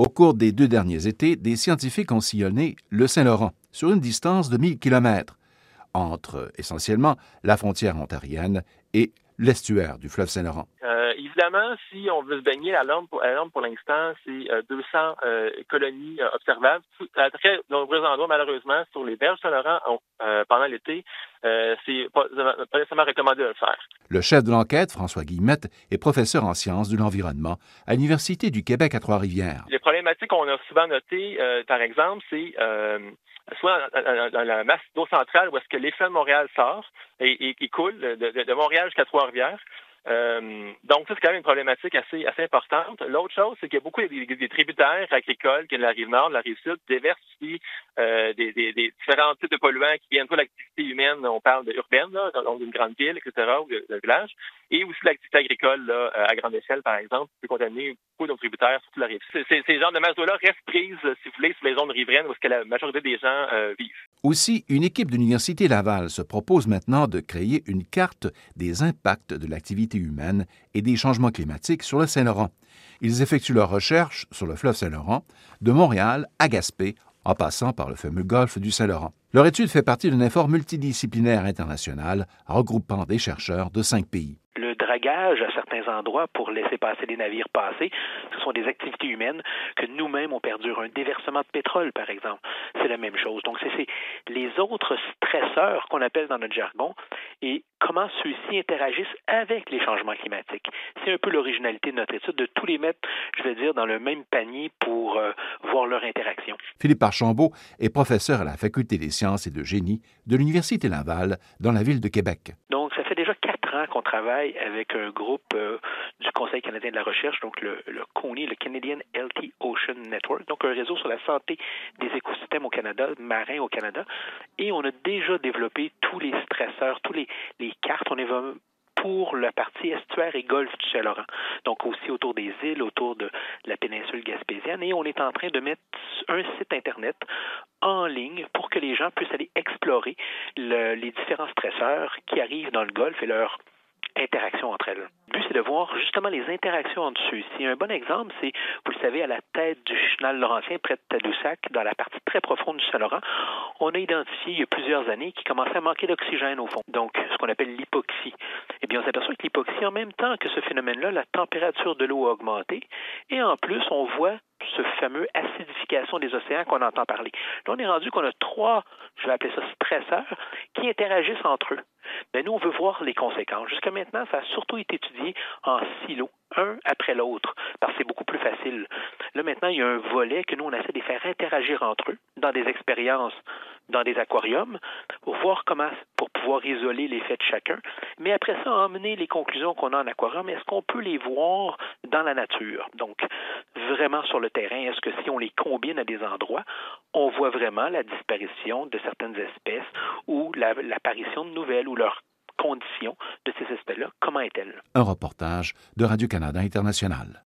Au cours des deux derniers étés, des scientifiques ont sillonné le Saint-Laurent sur une distance de 1000 km entre essentiellement la frontière ontarienne et l'estuaire du fleuve Saint-Laurent. Euh, évidemment, si on veut se baigner à l'homme pour, pour l'instant, c'est 200 euh, euh, colonies observables à très nombreux endroits, malheureusement, sur les berges Saint-Laurent pendant l'été. c'est pas, pas, nécessairement recommandé de le faire. Le chef de l'enquête, François Guillemette, est professeur en sciences de l'environnement à l'Université du Québec à Trois-Rivières. Les problématiques qu'on a souvent notées, par exemple, c'est soit dans, la masse d'eau centrale où est-ce que l'effet de Montréal sort et, et, coule de, de Montréal jusqu'à Trois-Rivières. Euh, donc, ça, c'est quand même une problématique assez, importante. L'autre chose, c'est qu'il y a beaucoup des, tributaires agricoles qui viennent de la rive nord, de la rive sud, déversent euh, des, différents types de polluants qui viennent de l'activité humaine. On parle de urbaine, là, donc d'une grande ville, etc., ou de, village, et aussi l'activité agricole là, à grande échelle, par exemple, peut contaminer beaucoup de nos tributaires, surtout la rive sud. Ces, ces genres de masses d'eau-là restent prises, si vous voulez, sur les zones riveraines où ce que la majorité des gens euh, vivent. Aussi, une équipe de l'Université Laval se propose maintenant de créer une carte des impacts de l'activité humaine et des changements climatiques sur le Saint-Laurent. Ils effectuent leurs recherches sur le fleuve Saint-Laurent, de Montréal à Gaspé, en passant par le fameux golfe du Saint-Laurent. Leur étude fait partie d'un effort multidisciplinaire international regroupant des chercheurs de cinq pays dragage à certains endroits pour laisser passer des navires passer. Ce sont des activités humaines que nous-mêmes on perdure. Un déversement de pétrole, par exemple, c'est la même chose. Donc, c'est les autres stresseurs qu'on appelle dans notre jargon et comment ceux-ci interagissent avec les changements climatiques. C'est un peu l'originalité de notre étude, de tous les mettre, je vais dire, dans le même panier pour euh, voir leur interaction. Philippe Archambault est professeur à la Faculté des sciences et de génie de l'Université Laval dans la ville de Québec. Donc, ça fait déjà quatre qu'on travaille avec un groupe euh, du Conseil canadien de la recherche, donc le, CONI, le Canadian Healthy Ocean Network, donc un réseau sur la santé des écosystèmes au Canada, marins au Canada. Et on a déjà développé tous les stresseurs, tous les, les cartes. On est pour la partie estuaire et golfe du Saint-Laurent. Donc aussi autour des îles, autour de la péninsule gaspésienne. Et on est en train de mettre un site Internet en ligne pour que les gens puissent aller explorer le, les différents stresseurs qui arrivent dans le golfe et leur interaction entre elles. Le but, c'est de voir justement les interactions entre ceux-ci. Un bon exemple, c'est, vous le savez, à la tête du chenal laurentien, près de Tadoussac, dans la partie très profonde du Saint-Laurent, on a identifié il y a plusieurs années qu'il commençait à manquer d'oxygène au fond, donc qu'on appelle l'hypoxie. Eh bien, on s'aperçoit que l'hypoxie, en même temps que ce phénomène-là, la température de l'eau a augmenté, et en plus, on voit ce fameux acidification des océans qu'on entend parler. Là, on est rendu qu'on a trois, je vais appeler ça stresseurs, qui interagissent entre eux. Mais nous, on veut voir les conséquences. Jusqu'à maintenant, ça a surtout été étudié en silo, un après l'autre, parce que c'est beaucoup plus facile. Là, maintenant, il y a un volet que nous, on essaie de faire interagir entre eux dans des expériences dans des aquariums pour voir comment, pour pouvoir isoler l'effet de chacun. Mais après ça, emmener les conclusions qu'on a en aquarium, est-ce qu'on peut les voir dans la nature? Donc, vraiment sur le terrain, est-ce que si on les combine à des endroits, on voit vraiment la disparition de certaines espèces ou l'apparition de nouvelles ou leur condition de ces espèces-là, comment est-elle? Un reportage de Radio-Canada International.